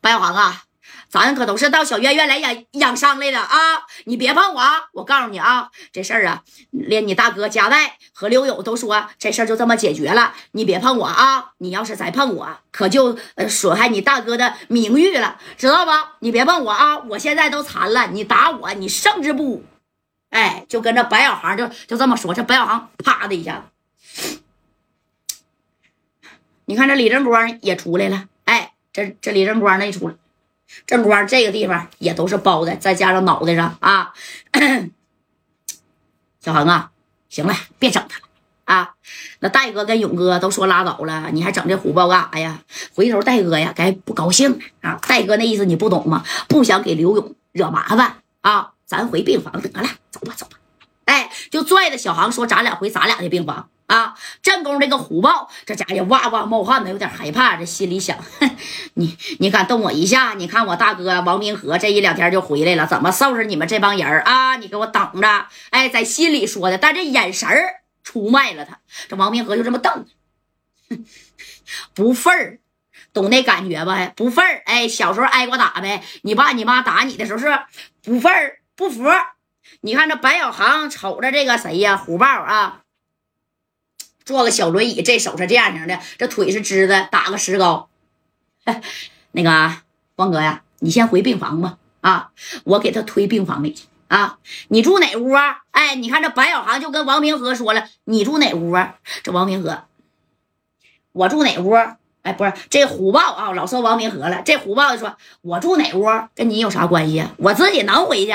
白小航啊，咱可都是到小院院来养养伤来的啊！你别碰我啊！我告诉你啊，这事儿啊，连你大哥家代和刘勇都说这事儿就这么解决了。你别碰我啊！你要是再碰我，可就呃损害你大哥的名誉了，知道吧？你别碰我啊！我现在都残了，你打我，你胜之不武。哎，就跟这白小航就就这么说，这白小航啪的一下子，你看这李正光也出来了。这这李正光那出。正光这个地方也都是包的，再加上脑袋上啊，小恒啊，行了，别整他了啊！那戴哥跟勇哥都说拉倒了，你还整这虎豹干啥呀？回头戴哥呀，该不高兴了啊！戴哥那意思你不懂吗？不想给刘勇惹麻烦啊！咱回病房得了，走吧，走吧。哎，就拽着小航说：“咱俩回咱俩的病房。”啊！正宫这个虎豹，这家伙哇哇冒汗的，有点害怕。这心里想：你你敢动我一下？你看我大哥王明和这一两天就回来了，怎么收拾你们这帮人啊？你给我等着！哎，在心里说的，但这眼神出卖了他。这王明和就这么瞪，不忿儿，懂那感觉吧？不忿儿。哎，小时候挨过打呗？你爸你妈打你的时候是不忿儿不服？你看这白小航瞅着这个谁呀？虎豹啊！坐个小轮椅，这手是这样型的，这腿是直的，打个石膏。那个光哥呀，你先回病房吧。啊，我给他推病房里去。啊，你住哪屋啊？哎，你看这白小航就跟王明和说了，你住哪屋啊？这王明和，我住哪屋？哎，不是这虎豹啊，老说王明和了。这虎豹就说，我住哪屋，跟你有啥关系啊？我自己能回去。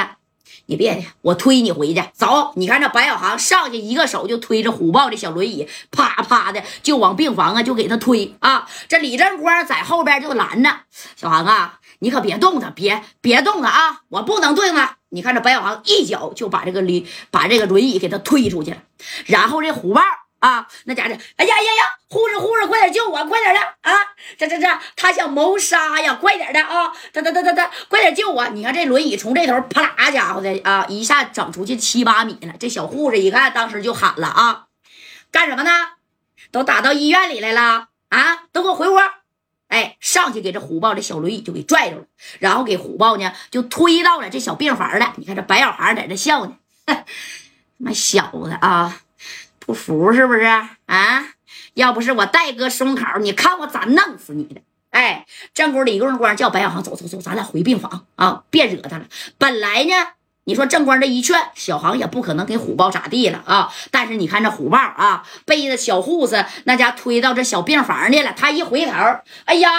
你别去，我推你回去。走，你看这白小航上去，一个手就推着虎豹的小轮椅，啪啪的就往病房啊，就给他推啊。这李正光在后边就拦着小航啊，你可别动他，别别动他啊，我不能动他。你看这白小航一脚就把这个驴把这个轮椅给他推出去了，然后这虎豹。啊，那家伙，哎呀呀呀！护士，护士，快点救我，快点的啊！这这这，他想谋杀呀！快点的啊！他他他他他，快点救我！你看这轮椅从这头啪啦，家伙的啊，一下整出去七八米了。这小护士一看，当时就喊了啊，干什么呢？都打到医院里来了啊！都给我回屋！哎，上去给这虎豹这小轮椅就给拽住了，然后给虎豹呢就推到了这小病房了。你看这白小孩在这笑呢，妈小子啊！不服是不是啊？要不是我戴哥松口，你看我咋弄死你的？哎，正宫李正光叫白小航走走走，咱俩回病房啊，别惹他了。本来呢，你说正光这一劝，小航也不可能给虎豹咋地了啊。但是你看这虎豹啊，背着小护士那家推到这小病房去了。他一回头，哎呀，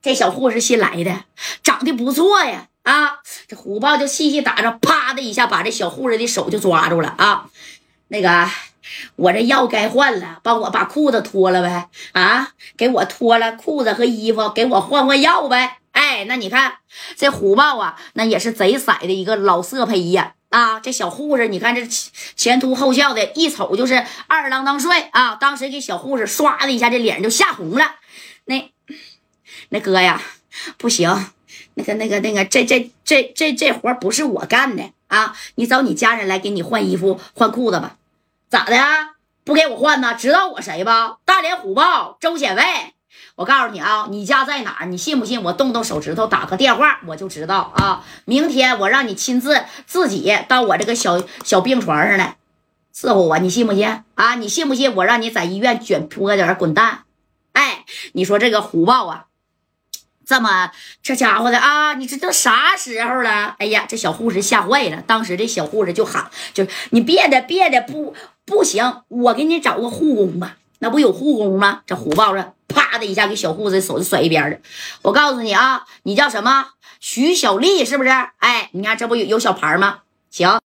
这小护士新来的，长得不错呀啊！这虎豹就细细打着，啪的一下把这小护士的手就抓住了啊。那个，我这药该换了，帮我把裤子脱了呗！啊，给我脱了裤子和衣服，给我换换药呗！哎，那你看这虎豹啊，那也是贼色的一个老色胚呀！啊，这小护士，你看这前凸后翘的，一瞅就是二郎当帅啊！当时给小护士唰的一下，这脸就吓红了。那那哥呀，不行，那个那个那个，这这这这这活不是我干的啊！你找你家人来给你换衣服换裤子吧。咋的？不给我换呢？知道我谁吧？大连虎豹周显卫。我告诉你啊，你家在哪儿？你信不信？我动动手指头打个电话，我就知道啊。明天我让你亲自自己到我这个小小病床上来伺候我，你信不信？啊，你信不信？我让你在医院卷铺盖卷滚蛋。哎，你说这个虎豹啊，这么这家伙的啊，你这都啥时候了？哎呀，这小护士吓坏了。当时这小护士就喊，就你别的别的不。不行，我给你找个护工吧。那不有护工吗？这虎豹子啪的一下给小护士手就甩一边了。我告诉你啊，你叫什么？徐小丽是不是？哎，你看这不有有小牌吗？行。